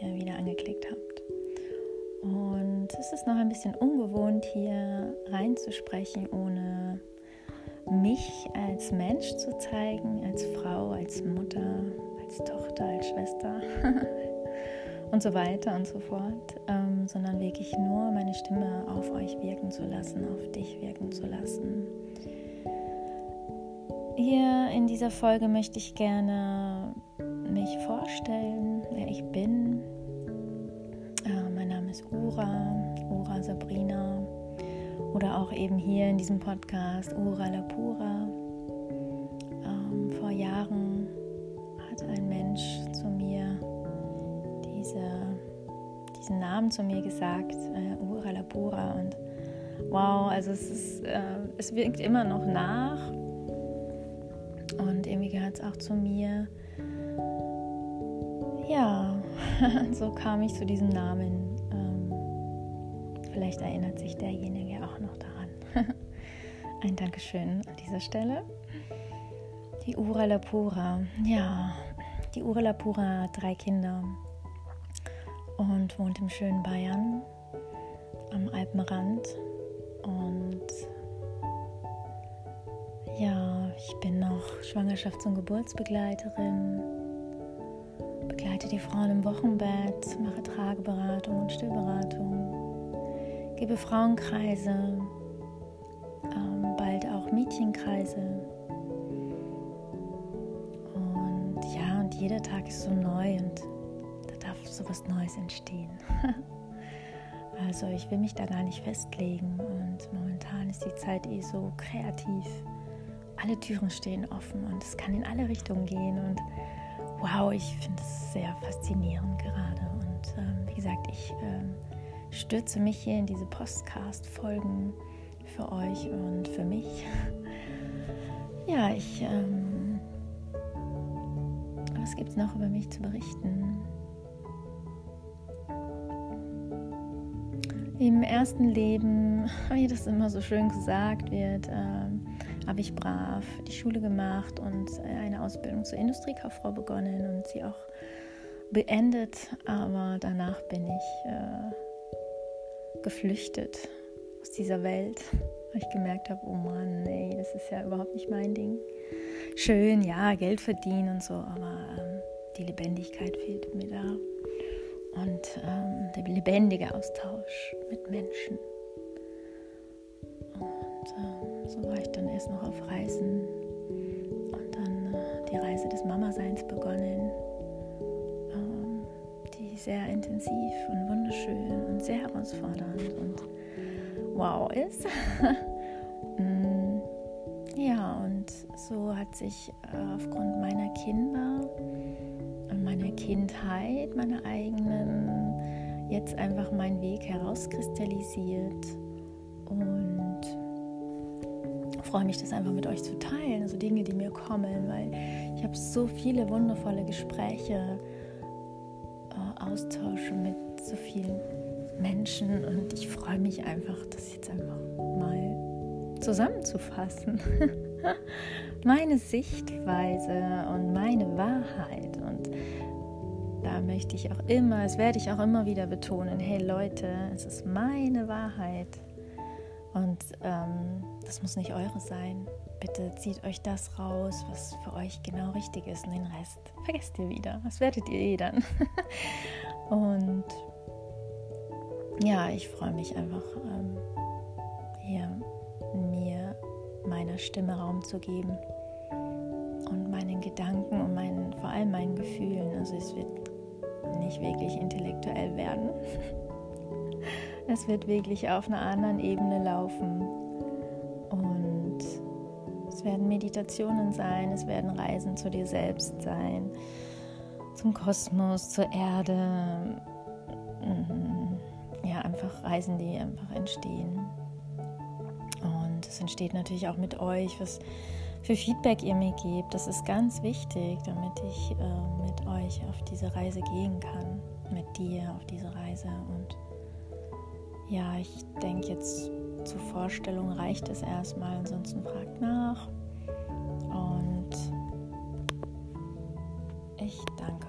ihr wieder angeklickt habt. Und es ist noch ein bisschen ungewohnt, hier reinzusprechen, ohne mich als Mensch zu zeigen, als Frau, als Mutter, als Tochter, als Schwester und so weiter und so fort, ähm, sondern wirklich nur meine Stimme auf euch wirken zu lassen, auf dich wirken zu lassen. Hier in dieser Folge möchte ich gerne mich vorstellen ich bin. Äh, mein Name ist Ura, Ura Sabrina oder auch eben hier in diesem Podcast Ura La Pura. Ähm, vor Jahren hat ein Mensch zu mir diese, diesen Namen zu mir gesagt, äh, Ura La Pura und wow, also es, ist, äh, es wirkt immer noch nach und irgendwie gehört es auch zu mir. Ja, so kam ich zu diesem Namen. Ähm, vielleicht erinnert sich derjenige auch noch daran. Ein Dankeschön an dieser Stelle. Die Ura Lapura. Ja, die Ura Lapura hat drei Kinder und wohnt im schönen Bayern am Alpenrand. Und ja, ich bin noch Schwangerschafts- und Geburtsbegleiterin, begleite die Frauen im Wochenbett, mache Trageberatung und Stillberatung, gebe Frauenkreise, ähm, bald auch Mädchenkreise. Und ja, und jeder Tag ist so neu und da darf so was Neues entstehen. also ich will mich da gar nicht festlegen und momentan ist die Zeit eh so kreativ alle Türen stehen offen und es kann in alle Richtungen gehen. Und wow, ich finde es sehr faszinierend gerade. Und ähm, wie gesagt, ich ähm, stürze mich hier in diese Postcast-Folgen für euch und für mich. ja, ich. Ähm, was gibt es noch über mich zu berichten? Im ersten Leben, wie das immer so schön gesagt wird, ähm, habe ich brav die Schule gemacht und eine Ausbildung zur Industriekauffrau begonnen und sie auch beendet. Aber danach bin ich äh, geflüchtet aus dieser Welt, weil ich gemerkt habe, oh Mann, ey, das ist ja überhaupt nicht mein Ding. Schön, ja, Geld verdienen und so, aber ähm, die Lebendigkeit fehlt mir da. Und ähm, der lebendige Austausch mit Menschen. Und ähm, so war ich dann erst noch auf Reisen und dann äh, die Reise des Mama-Seins begonnen, ähm, die sehr intensiv und wunderschön und sehr herausfordernd und wow ist. mm, ja, und so hat sich äh, aufgrund meiner Kinder und meiner Kindheit, meiner eigenen, jetzt einfach mein Weg herauskristallisiert und freue mich, das einfach mit euch zu teilen, also Dinge, die mir kommen, weil ich habe so viele wundervolle Gespräche, äh, Austausche mit so vielen Menschen und ich freue mich einfach, das jetzt einfach mal zusammenzufassen. meine Sichtweise und meine Wahrheit und da möchte ich auch immer, das werde ich auch immer wieder betonen, hey Leute, es ist meine Wahrheit und ähm, das muss nicht eure sein. Bitte zieht euch das raus, was für euch genau richtig ist und den Rest vergesst ihr wieder. Das werdet ihr eh dann. und ja, ich freue mich einfach, ähm, hier mir meiner Stimme Raum zu geben und meinen Gedanken und meinen, vor allem meinen Gefühlen. Also es wird nicht wirklich intellektuell werden. Es wird wirklich auf einer anderen Ebene laufen. Und es werden Meditationen sein, es werden Reisen zu dir selbst sein, zum Kosmos, zur Erde. Mhm. Ja, einfach Reisen, die einfach entstehen. Und es entsteht natürlich auch mit euch, was für Feedback ihr mir gebt. Das ist ganz wichtig, damit ich äh, mit euch auf diese Reise gehen kann, mit dir auf diese Reise und ja, ich denke jetzt zur Vorstellung reicht es erstmal, ansonsten fragt nach. Und ich danke